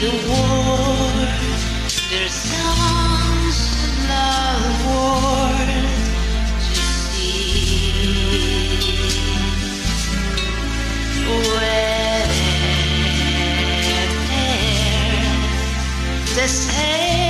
the war, there's songs of love war to see where the same.